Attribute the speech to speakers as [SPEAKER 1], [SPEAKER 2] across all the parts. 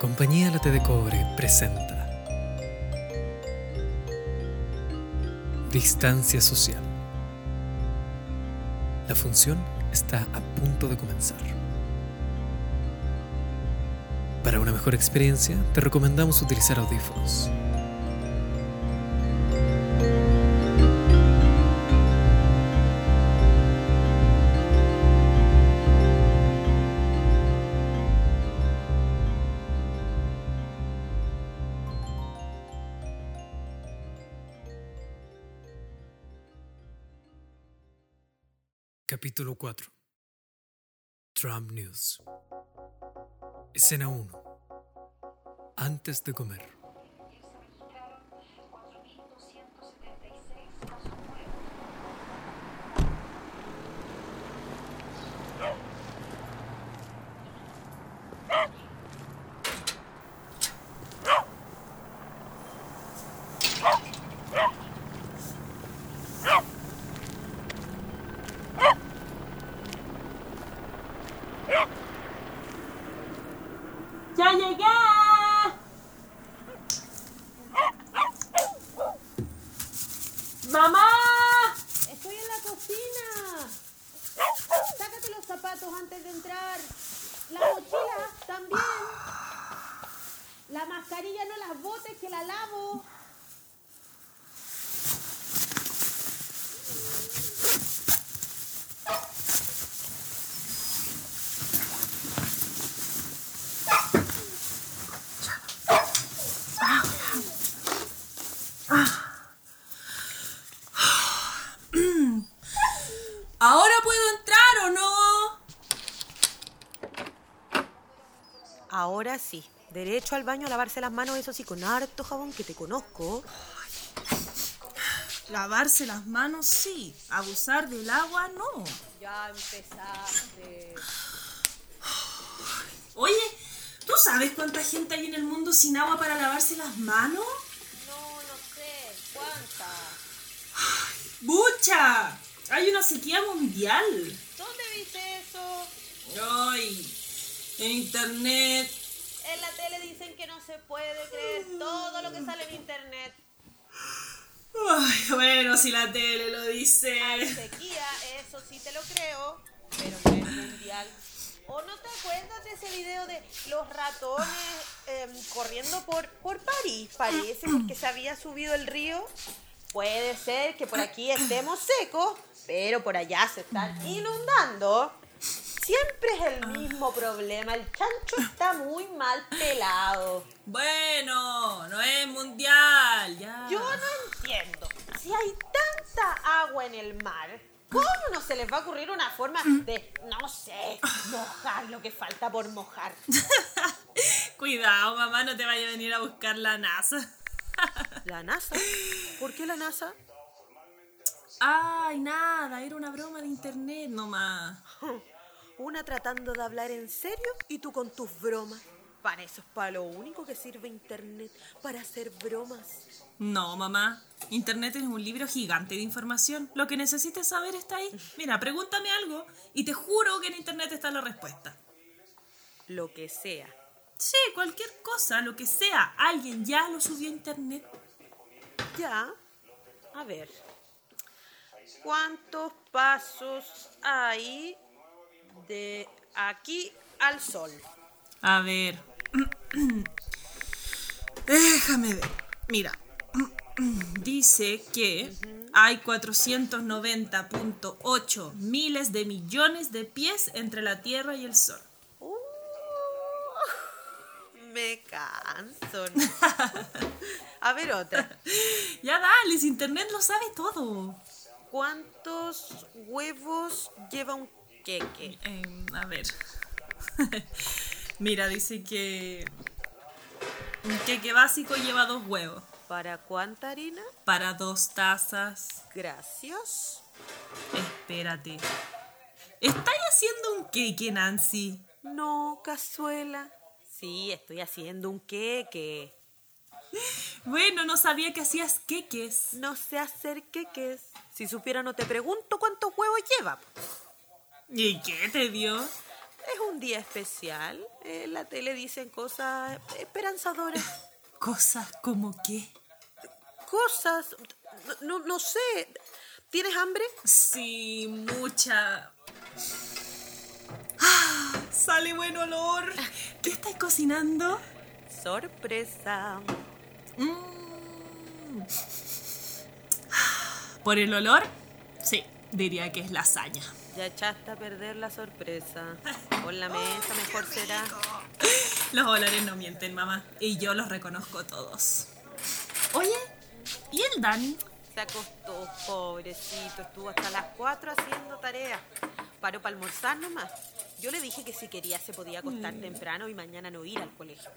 [SPEAKER 1] Compañía Late de Cobre presenta Distancia Social. La función está a punto de comenzar. Para una mejor experiencia, te recomendamos utilizar audífonos. Capítulo 4 Trump News. Escena 1 Antes de comer
[SPEAKER 2] ¡Ya llegué! ¡Mamá!
[SPEAKER 3] Estoy en la cocina. Sácate los zapatos antes de entrar. La mochila también. La mascarilla no las botes que la lavo.
[SPEAKER 2] ¿Ahora puedo entrar o no?
[SPEAKER 3] Ahora sí. Derecho al baño a lavarse las manos, eso sí, con harto jabón que te conozco.
[SPEAKER 2] Lavarse las manos sí, abusar del agua no.
[SPEAKER 3] Ya empezaste.
[SPEAKER 2] Oye, ¿tú sabes cuánta gente hay en el mundo sin agua para lavarse las manos?
[SPEAKER 3] No, no sé. ¿Cuánta?
[SPEAKER 2] ¡Bucha! Hay una sequía mundial.
[SPEAKER 3] ¿Dónde viste eso?
[SPEAKER 2] Ay, en internet.
[SPEAKER 3] En la tele dicen que no se puede creer todo lo que sale en internet.
[SPEAKER 2] Ay, bueno, si la tele lo dice.
[SPEAKER 3] Hay sequía, eso sí te lo creo, pero no es mundial. ¿O no te acuerdas de ese video de los ratones em, corriendo por, por París? Parece porque se había subido el río. Puede ser que por aquí estemos secos, pero por allá se están inundando. Siempre es el mismo problema. El chancho está muy mal pelado.
[SPEAKER 2] Bueno, no es mundial, ya.
[SPEAKER 3] Yo no entiendo. Si hay tanta agua en el mar, ¿cómo no se les va a ocurrir una forma de, no sé, mojar lo que falta por mojar?
[SPEAKER 2] Cuidado, mamá, no te vaya a venir a buscar la NASA.
[SPEAKER 3] ¿La NASA? ¿Por qué la NASA?
[SPEAKER 2] Ay, nada, era una broma de internet nomás.
[SPEAKER 3] Una tratando de hablar en serio y tú con tus bromas. Para eso es para lo único que sirve internet, para hacer bromas.
[SPEAKER 2] No, mamá. Internet es un libro gigante de información. Lo que necesites saber está ahí. Mira, pregúntame algo y te juro que en internet está la respuesta.
[SPEAKER 3] Lo que sea.
[SPEAKER 2] Sí, cualquier cosa, lo que sea. Alguien ya lo subió a internet.
[SPEAKER 3] Ya. A ver. ¿Cuántos pasos hay de aquí al sol?
[SPEAKER 2] A ver. Déjame ver. Mira. Dice que hay 490.8 miles de millones de pies entre la Tierra y el Sol.
[SPEAKER 3] Uh, me canso. A ver otra.
[SPEAKER 2] Ya dale, si Internet lo sabe todo.
[SPEAKER 3] ¿Cuántos huevos lleva un
[SPEAKER 2] Em, a ver. Mira, dice que un queque básico lleva dos huevos.
[SPEAKER 3] ¿Para cuánta harina?
[SPEAKER 2] Para dos tazas.
[SPEAKER 3] Gracias.
[SPEAKER 2] Espérate. ¿Estáis haciendo un queque, Nancy?
[SPEAKER 3] No, cazuela. Sí, estoy haciendo un queque.
[SPEAKER 2] Bueno, no sabía que hacías queques.
[SPEAKER 3] No sé hacer queques. Si supiera, no te pregunto cuántos huevos lleva.
[SPEAKER 2] ¿Y qué te dio?
[SPEAKER 3] Es un día especial. En la tele dicen cosas esperanzadoras.
[SPEAKER 2] Cosas como qué.
[SPEAKER 3] Cosas. No, no, sé. ¿Tienes hambre?
[SPEAKER 2] Sí, mucha. Ah, sale buen olor. ¿Qué estáis cocinando?
[SPEAKER 3] Sorpresa.
[SPEAKER 2] Mm. Por el olor, sí, diría que es lasaña.
[SPEAKER 3] Ya echaste a perder la sorpresa. Con la mesa mejor será.
[SPEAKER 2] Los olores no mienten, mamá. Y yo los reconozco todos. Oye, ¿y el Dani?
[SPEAKER 3] Se acostó, pobrecito. Estuvo hasta las 4 haciendo tarea. Paró para almorzar nomás. Yo le dije que si quería se podía acostar
[SPEAKER 2] Mm.
[SPEAKER 3] temprano y mañana no ir al colegio.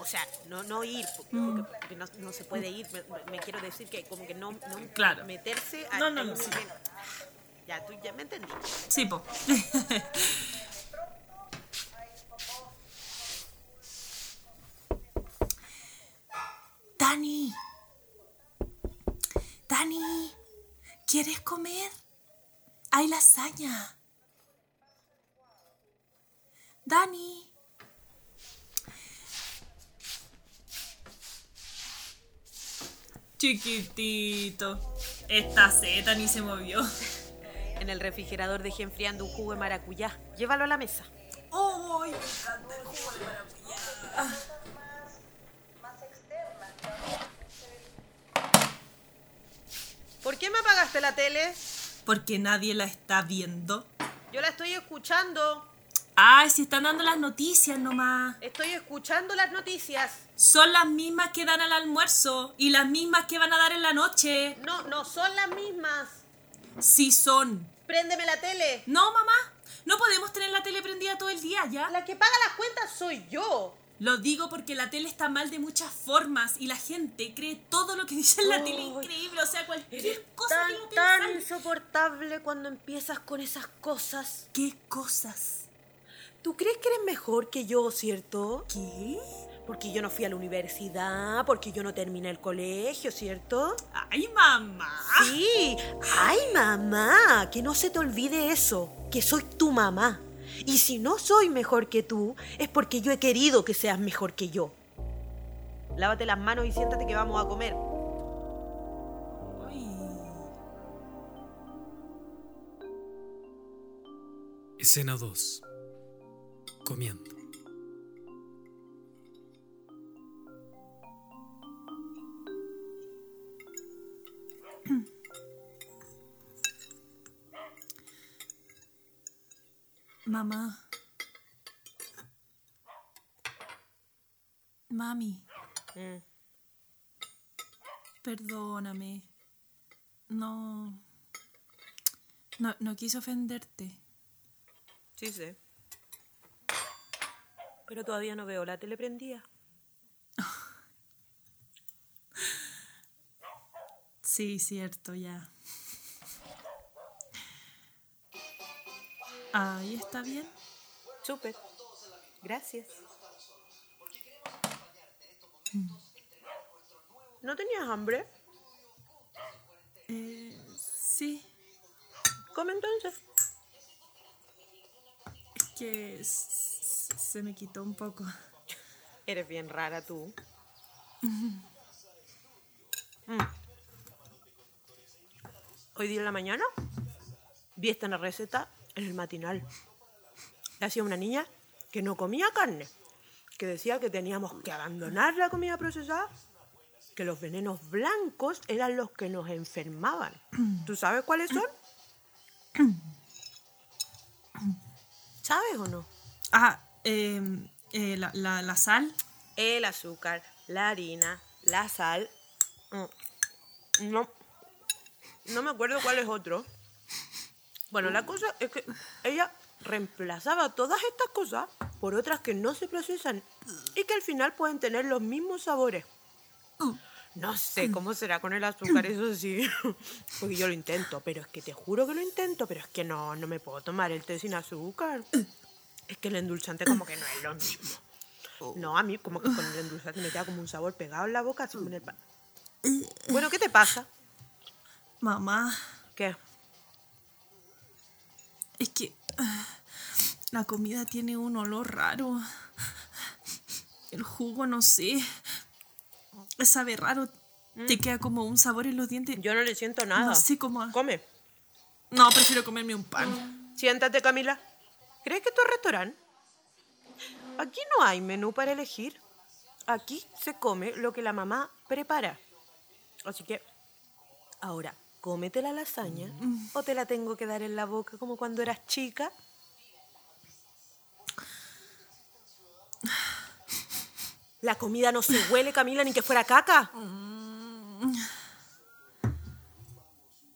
[SPEAKER 3] O sea, no, no ir, po-
[SPEAKER 2] Mm.
[SPEAKER 3] porque, porque no, no se puede ir. Me, me quiero decir que como que no, no
[SPEAKER 2] Claro.
[SPEAKER 3] meterse a...
[SPEAKER 2] No, no, no, sí.
[SPEAKER 3] Ya, tú ya me entendí.
[SPEAKER 2] Sí, po. Dani. Dani, ¿quieres comer? Hay lasaña. Dani. Chiquitito. Esta seta ni se movió.
[SPEAKER 3] En el refrigerador dejé enfriando un jugo de maracuyá. Llévalo a la mesa.
[SPEAKER 2] ¡Ay, me encanta el jugo de maracuyá!
[SPEAKER 3] ¿Por qué me apagaste la tele?
[SPEAKER 2] Porque nadie la está viendo.
[SPEAKER 3] Yo la estoy escuchando.
[SPEAKER 2] Ay, si están dando las noticias nomás.
[SPEAKER 3] Estoy escuchando las noticias.
[SPEAKER 2] Son las mismas que dan al almuerzo y las mismas que van a dar en la noche.
[SPEAKER 3] No, no son las mismas.
[SPEAKER 2] Sí son.
[SPEAKER 3] Préndeme la tele.
[SPEAKER 2] No, mamá. No podemos tener la tele prendida todo el día, ¿ya?
[SPEAKER 3] La que paga las cuentas soy yo.
[SPEAKER 2] Lo digo porque la tele está mal de muchas formas y la gente cree todo lo que dice en la tele increíble. O sea, cualquier cosa
[SPEAKER 3] tan,
[SPEAKER 2] que lo
[SPEAKER 3] tan insoportable cuando empiezas con esas cosas.
[SPEAKER 2] ¿Qué cosas?
[SPEAKER 3] ¿Tú crees que eres mejor que yo, cierto?
[SPEAKER 2] ¿Qué?
[SPEAKER 3] Porque yo no fui a la universidad, porque yo no terminé el colegio, ¿cierto?
[SPEAKER 2] Ay, mamá.
[SPEAKER 3] Sí. Ay, mamá, que no se te olvide eso, que soy tu mamá. Y si no soy mejor que tú, es porque yo he querido que seas mejor que yo. Lávate las manos y siéntate que vamos a comer.
[SPEAKER 2] Ay.
[SPEAKER 1] Escena 2. Comiendo.
[SPEAKER 2] Mamá. Mami,
[SPEAKER 3] Mm.
[SPEAKER 2] perdóname. No. No, no quise ofenderte.
[SPEAKER 3] Sí sé. Pero todavía no veo la tele prendida.
[SPEAKER 2] Sí, cierto, ya. Ahí está bien.
[SPEAKER 3] Súper. Gracias. ¿No tenías hambre?
[SPEAKER 2] Eh, sí,
[SPEAKER 3] Come entonces.
[SPEAKER 2] es que se me quitó un poco.
[SPEAKER 3] Eres bien rara tú. Mm. Hoy día en la mañana vi esta receta en el matinal. Hacía una niña que no comía carne, que decía que teníamos que abandonar la comida procesada, que los venenos blancos eran los que nos enfermaban. ¿Tú sabes cuáles son? ¿Sabes o no?
[SPEAKER 2] Ah, em, eh, la, la, la sal.
[SPEAKER 3] el azúcar, la harina, la sal. Mm, No, no me acuerdo cuál es otro. Bueno, la cosa es que ella reemplazaba todas estas cosas por otras que no se procesan y que al final pueden tener los mismos sabores. No sé cómo será con el azúcar, eso sí, porque yo lo intento, pero es que te juro que lo intento, pero es que no, no me puedo tomar el té sin azúcar. Es que el endulzante como que no es lo mismo. No, a mí como que con el endulzante me queda como un sabor pegado en la boca. así con el Bueno, ¿qué te pasa?
[SPEAKER 2] Mamá,
[SPEAKER 3] ¿Qué?
[SPEAKER 2] Es que ah, La comida tiene un olor raro. El jugo, no sé. Sabe raro. Te queda como un sabor en los dientes.
[SPEAKER 3] Yo no le siento nada.
[SPEAKER 2] No sé cómo.
[SPEAKER 3] Come.
[SPEAKER 2] No, prefiero comerme un pan.
[SPEAKER 3] Siéntate, Camila. ¿Crees que esto es restaurante? Aquí no hay menú para elegir. Aquí se come lo que la mamá prepara. Así que, ahora, cómete la lasaña o te la tengo que dar en la boca como cuando eras chica. La comida no se huele, Camila, ni que fuera caca.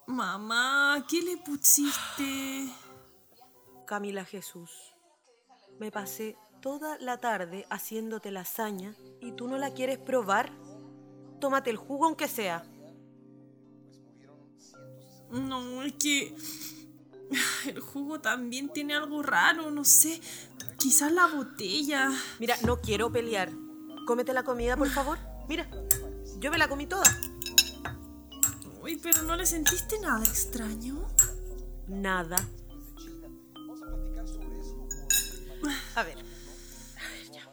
[SPEAKER 2] Mamá, ¿qué le pusiste?
[SPEAKER 3] Camila Jesús, me pasé toda la tarde haciéndote lasaña y tú no la quieres probar. Tómate el jugo aunque sea.
[SPEAKER 2] No, es que el jugo también tiene algo raro, no sé. Quizás la botella.
[SPEAKER 3] Mira, no quiero pelear. Cómete la comida, por favor. Mira, yo me la comí toda.
[SPEAKER 2] Uy, pero no le sentiste nada extraño.
[SPEAKER 3] Nada. A ver. A ver, ya.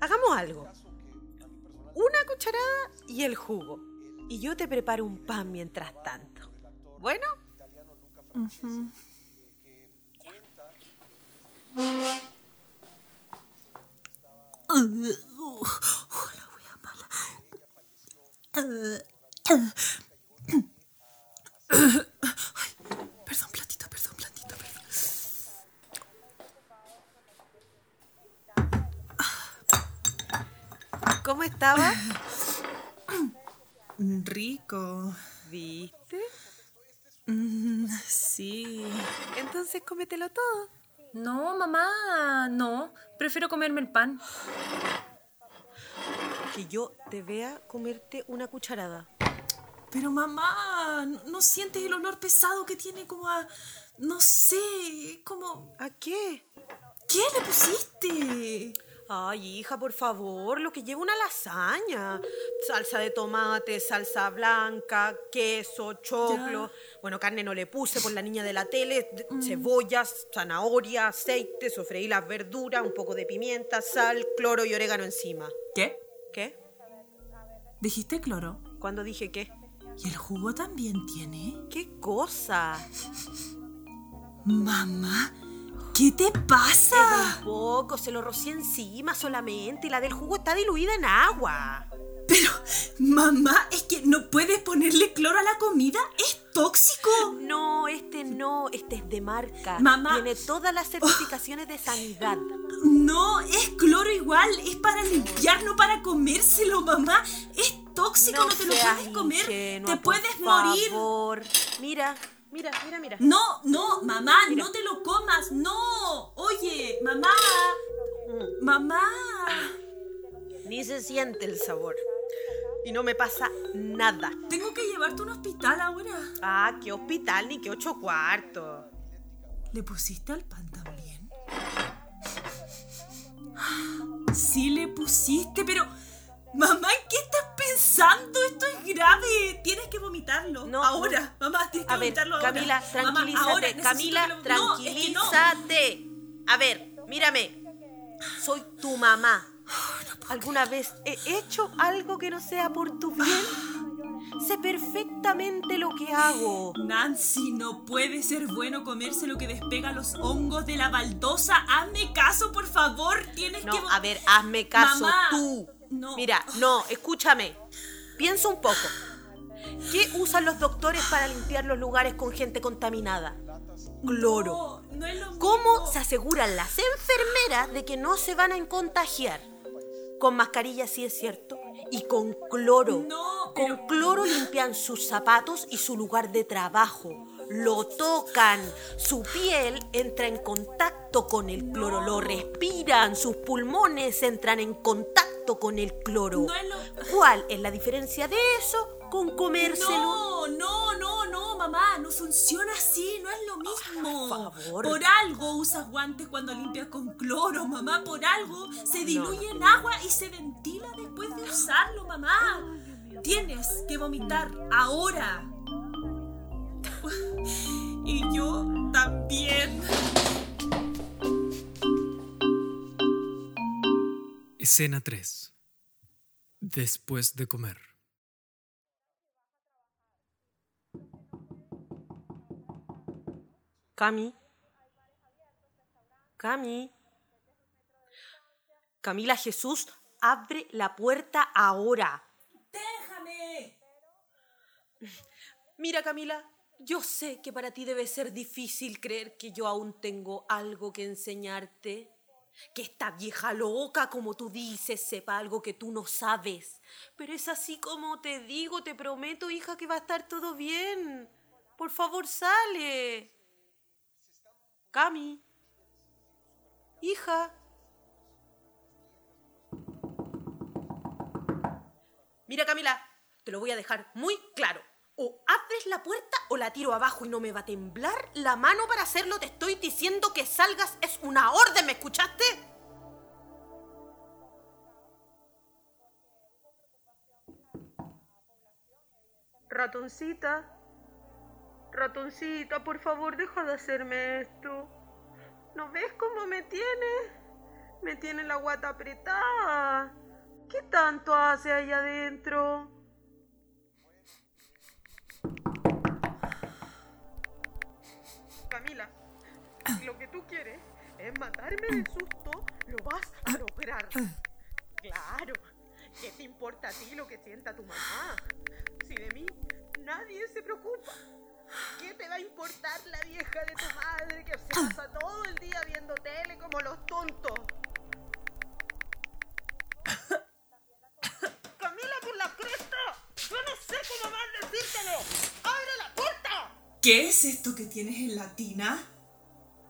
[SPEAKER 3] Hagamos algo. Una cucharada y el jugo. Y yo te preparo un pan mientras tanto. ¿Bueno?
[SPEAKER 2] Perdón, platito, perdón, platito, perdón.
[SPEAKER 3] ¿Cómo estaba?
[SPEAKER 2] Rico.
[SPEAKER 3] ¿Viste?
[SPEAKER 2] Mm, sí.
[SPEAKER 3] Entonces cómetelo todo.
[SPEAKER 4] No, mamá, no. Prefiero comerme el pan.
[SPEAKER 3] Que yo te vea comerte una cucharada.
[SPEAKER 2] Pero mamá, ¿no, no sientes el olor pesado que tiene como a... No sé, como...
[SPEAKER 3] ¿A qué?
[SPEAKER 2] ¿Qué le pusiste?
[SPEAKER 3] Ay, hija, por favor, lo que lleva una lasaña. Salsa de tomate, salsa blanca, queso, choclo. Bueno, carne no le puse por la niña de la tele. d- Cebollas, zanahoria, aceite, sofreí las verduras, un poco de pimienta, sal, cloro y orégano encima.
[SPEAKER 2] ¿Qué?
[SPEAKER 3] ¿Qué?
[SPEAKER 2] ¿Dijiste cloro?
[SPEAKER 3] ¿Cuándo dije qué?
[SPEAKER 2] ¿Y el jugo también tiene?
[SPEAKER 3] ¿Qué cosa?
[SPEAKER 2] Mamá, ¿qué te pasa?
[SPEAKER 3] Un poco, se lo rocié encima solamente y la del jugo está diluida en agua.
[SPEAKER 2] Pero, mamá, es que no puedes ponerle cloro a la comida. Es tóxico.
[SPEAKER 3] No, este no, este es de marca.
[SPEAKER 2] Mamá.
[SPEAKER 3] Tiene todas las certificaciones de sanidad.
[SPEAKER 2] No, es cloro igual. Es para limpiar, no para comérselo, mamá. Es tóxico, no, te lo puedes comer.
[SPEAKER 3] ingenua,
[SPEAKER 2] te
[SPEAKER 3] por
[SPEAKER 2] puedes morir.
[SPEAKER 3] favor. Mira, mira, mira, mira.
[SPEAKER 2] No, no, mamá,
[SPEAKER 3] Mira.
[SPEAKER 2] no te lo comas. No. Oye, mamá. Mamá.
[SPEAKER 3] Ni se siente el sabor. Y no me pasa nada.
[SPEAKER 2] Tengo que llevarte a un hospital ahora.
[SPEAKER 3] Ah, qué hospital, ni qué ocho cuartos.
[SPEAKER 2] ¿Le pusiste al pan también? Sí le pusiste, pero... Mamá, grave. Tienes que vomitarlo.
[SPEAKER 3] No,
[SPEAKER 2] ahora. Mamá, tienes que
[SPEAKER 3] A ver,
[SPEAKER 2] vomitarlo ahora.
[SPEAKER 3] Camila,
[SPEAKER 2] Mamá,
[SPEAKER 3] tranquilízate.
[SPEAKER 2] ahora
[SPEAKER 3] Camila,
[SPEAKER 2] No, es que
[SPEAKER 3] tranquilízate. A ver, mírame. Soy tu mamá. ¿Alguna vez he hecho algo que no sea por tu bien? Sé perfectamente lo que hago.
[SPEAKER 2] Nancy, no puede ser bueno comerse lo que despega los hongos de la baldosa. Hazme caso, por favor. Tienes
[SPEAKER 3] No,
[SPEAKER 2] que...
[SPEAKER 3] a ver, hazme caso
[SPEAKER 2] Mamá,
[SPEAKER 3] tú.
[SPEAKER 2] no.
[SPEAKER 3] Mira, no, escúchame. Piensa un poco. ¿Qué usan los doctores para limpiar los lugares con gente contaminada? Cloro.
[SPEAKER 2] No, no es lo
[SPEAKER 3] ¿Cómo se aseguran las enfermeras de que no se van a contagiar? Con mascarilla sí es cierto. Y con cloro.
[SPEAKER 2] No,
[SPEAKER 3] Con cloro limpian sus zapatos y su lugar de trabajo. Lo tocan. Su piel entra en contacto con el cloro. Lo respiran. Sus pulmones entran en contacto con el cloro.
[SPEAKER 2] No es lo-
[SPEAKER 3] ¿Cuál es la diferencia de eso con comérselo?
[SPEAKER 2] No, no, no, no, mamá, no funciona así, no es lo mismo.
[SPEAKER 3] Por favor.
[SPEAKER 2] Por algo usas guantes cuando limpias con cloro, mamá, por algo se diluye en agua y se ventila después de usarlo, mamá. Tienes que vomitar ahora. Y yo también.
[SPEAKER 1] Escena 3. Después de comer.
[SPEAKER 3] Cami. Cami. Camila Jesús, abre la puerta ahora.
[SPEAKER 2] ¡Déjame!
[SPEAKER 3] Mira, Camila, yo sé que para ti debe ser difícil creer que yo aún tengo algo que enseñarte. Que esta vieja loca, como tú dices, sepa algo que tú no sabes. Pero es así como te digo, te prometo, hija, que va a estar todo bien. Por favor, sale. Cami. Hija. Mira, Camila, te lo voy a dejar muy claro. O abres la puerta o la tiro abajo y no me va a temblar la mano para hacerlo. Te estoy diciendo que salgas. Es una orden, ¿me escuchaste? Ratoncita. Ratoncita, por favor, deja de hacerme esto. ¿No ves cómo me tiene? Me tiene la guata apretada. ¿Qué tanto hace ahí adentro? Camila, si lo que tú quieres es matarme de susto, lo vas a lograr. Claro, ¿qué te importa a ti lo que sienta tu mamá? Si de mí nadie se preocupa. ¿Qué te va a importar la vieja de tu madre que se pasa todo el día viendo tele como los tontos? Camila, por la cresta. Yo no sé cómo más decírtelo. ¡Abre la puerta!
[SPEAKER 2] ¿Qué es esto que tienes en la tina?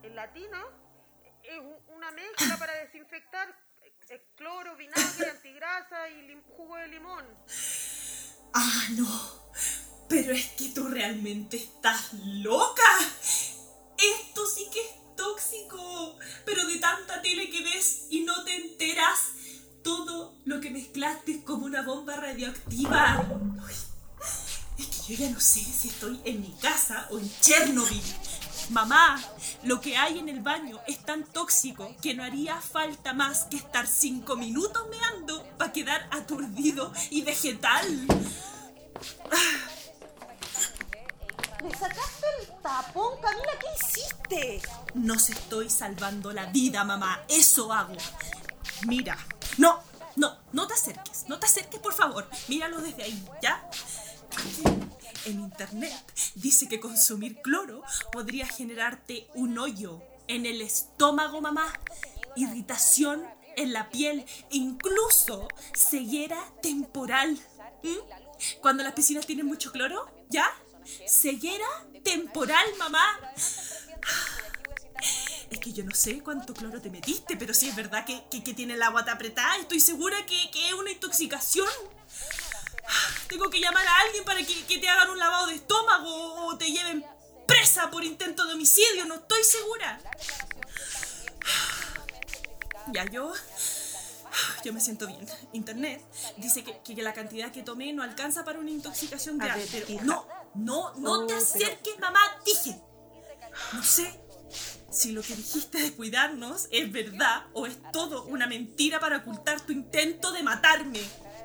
[SPEAKER 3] El latino es u- una mezcla para desinfectar eh, eh, cloro, vinagre, antigrasa y jugo de limón.
[SPEAKER 2] Ah, no. Pero es que tú realmente estás loca. Esto sí que es tóxico. Pero de tanta tele que ves y no te enteras, todo lo que mezclaste es como una bomba radioactiva. Es que yo ya no sé si estoy en mi casa o en Chernobyl. Mamá, lo que hay en el baño es tan tóxico que no haría falta más que estar cinco minutos meando para quedar aturdido y vegetal.
[SPEAKER 3] ¿Le sacaste el tapón, Camila? ¿Qué hiciste?
[SPEAKER 2] Nos estoy salvando la vida, mamá. Eso hago. Mira. No, no, no te acerques. No te acerques, por favor. Míralo desde ahí, ¿ya? En internet, dice que consumir cloro podría generarte un hoyo en el estómago, mamá. Irritación en la piel, incluso ceguera temporal. ¿Mm? Cuando las piscinas tienen mucho cloro, ¿ya? Ceguera temporal, mamá. Es que yo no sé cuánto cloro te metiste, pero si es verdad que, que, que tiene el agua tan apretada, estoy segura que, que es una intoxicación. Tengo que llamar a alguien para que, que te hagan un lavado de estómago o te lleven presa por intento de homicidio, no estoy segura. Ya yo... Yo me siento bien. Internet dice que, que la cantidad que tomé no alcanza para una intoxicación grave. pero
[SPEAKER 3] hija.
[SPEAKER 2] no, no, no
[SPEAKER 3] Oh,
[SPEAKER 2] te
[SPEAKER 3] pero-
[SPEAKER 2] acerques, mamá, dije. No sé si lo que dijiste de cuidarnos es verdad o es todo una mentira para ocultar tu intento de matarme.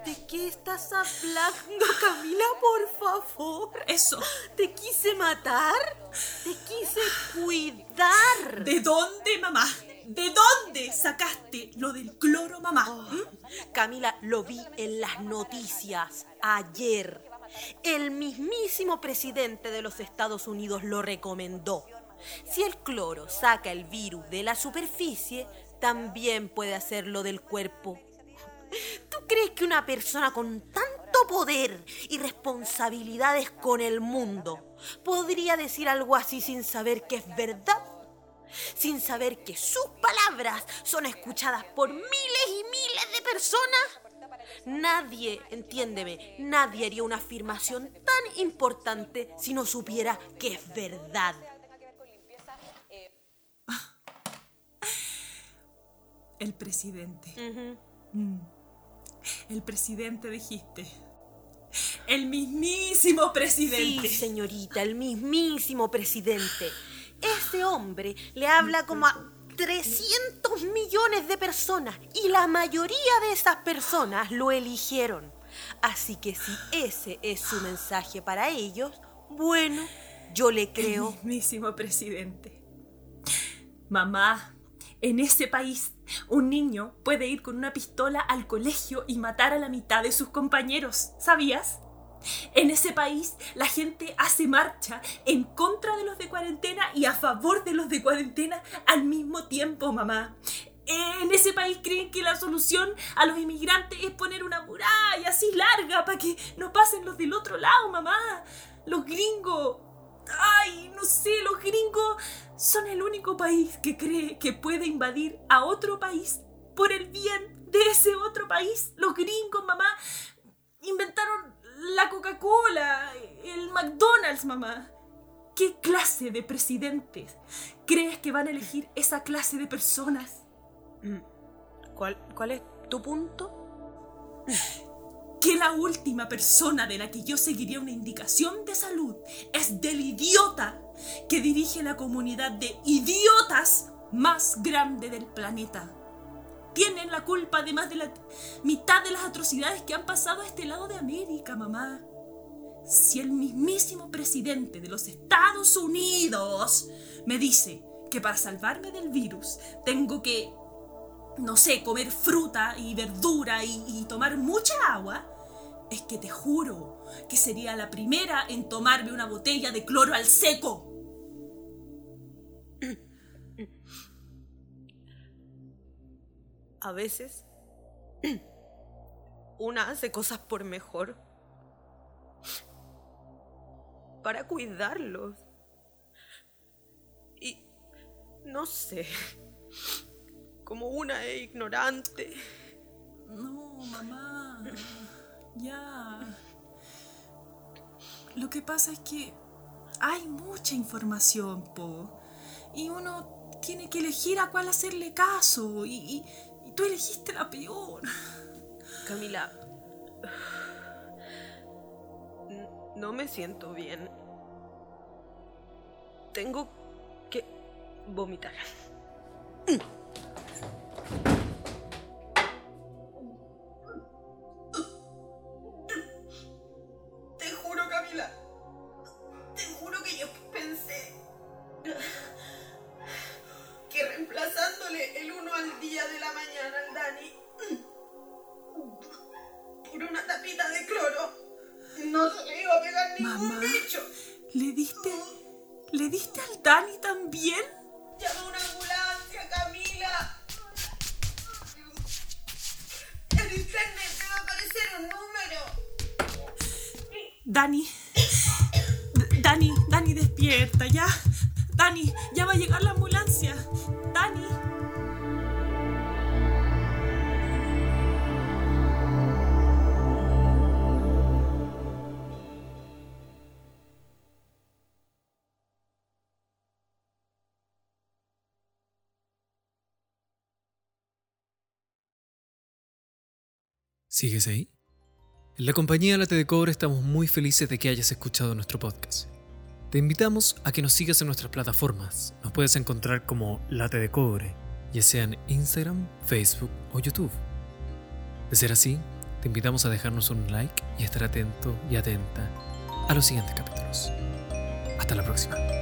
[SPEAKER 3] ¿De qué estás hablando, Camila? Por favor.
[SPEAKER 2] Eso.
[SPEAKER 3] ¿Te quise matar? ¿Te quise cuidar?
[SPEAKER 2] ¿De dónde, mamá? ¿De dónde sacaste lo del cloro, mamá? ¿Mm?
[SPEAKER 3] Camila, lo vi en las noticias ayer. El mismísimo presidente de los Estados Unidos lo recomendó. Si el cloro saca el virus de la superficie, también puede hacerlo del cuerpo. ¿Tú crees que una persona con tanto poder y responsabilidades con el mundo podría decir algo así sin saber que es verdad? Sin saber que sus palabras son escuchadas por miles y miles de personas? Nadie, entiéndeme, nadie haría una afirmación tan importante si no supiera que es verdad.
[SPEAKER 2] El presidente. Mm. El presidente dijiste. El mismísimo presidente.
[SPEAKER 3] Sí, señorita, el mismísimo presidente. Ese hombre le habla como a 300 millones de personas y la mayoría de esas personas lo eligieron. Así que si ese es su mensaje para ellos, bueno, yo le creo.
[SPEAKER 2] Mismísimo presidente. Mamá, en ese país, un niño puede ir con una pistola al colegio y matar a la mitad de sus compañeros. ¿Sabías? En ese país la gente hace marcha en contra de los de cuarentena y a favor de los de cuarentena al mismo tiempo, mamá. En ese país creen que la solución a los inmigrantes es poner una muralla así larga para que no pasen los del otro lado, mamá. Los gringos. Ay, no sé, los gringos son el único país que cree que puede invadir a otro país por el bien de ese otro país. Los gringos, mamá, inventaron la Coca-Cola, el McDonald's, mamá. ¿Qué clase de presidentes crees que van a elegir esa clase de personas?
[SPEAKER 3] ¿Cuál, cuál es tu punto?
[SPEAKER 2] Que la última persona de la que yo seguiría una indicación de salud es del idiota que dirige la comunidad de idiotas más grande del planeta. Tienen la culpa de más de la mitad de las atrocidades que han pasado a este lado de América, mamá. Si el mismísimo presidente de los Estados Unidos me dice que para salvarme del virus tengo que, no sé, comer fruta y verdura y, y tomar mucha agua, es que te juro que sería la primera en tomarme una botella de cloro al seco.
[SPEAKER 3] A veces una hace cosas por mejor. Para cuidarlos. Y no sé. Como una es ignorante.
[SPEAKER 2] No, mamá. Ya. Lo que pasa es que hay mucha información, po. Y uno tiene que elegir a cuál hacerle caso. Y, y- tú elegiste la peor.
[SPEAKER 3] Camila. No me siento bien. Tengo que vomitar.
[SPEAKER 1] ¿Sigues ahí? En la compañía Late de Cobre estamos muy felices de que hayas escuchado nuestro podcast. Te invitamos a que nos sigas en nuestras plataformas. Nos puedes encontrar como Late de Cobre, ya sea en Instagram, Facebook o YouTube. De ser así, te invitamos a dejarnos un like y estar atento y atenta a los siguientes capítulos. Hasta la próxima.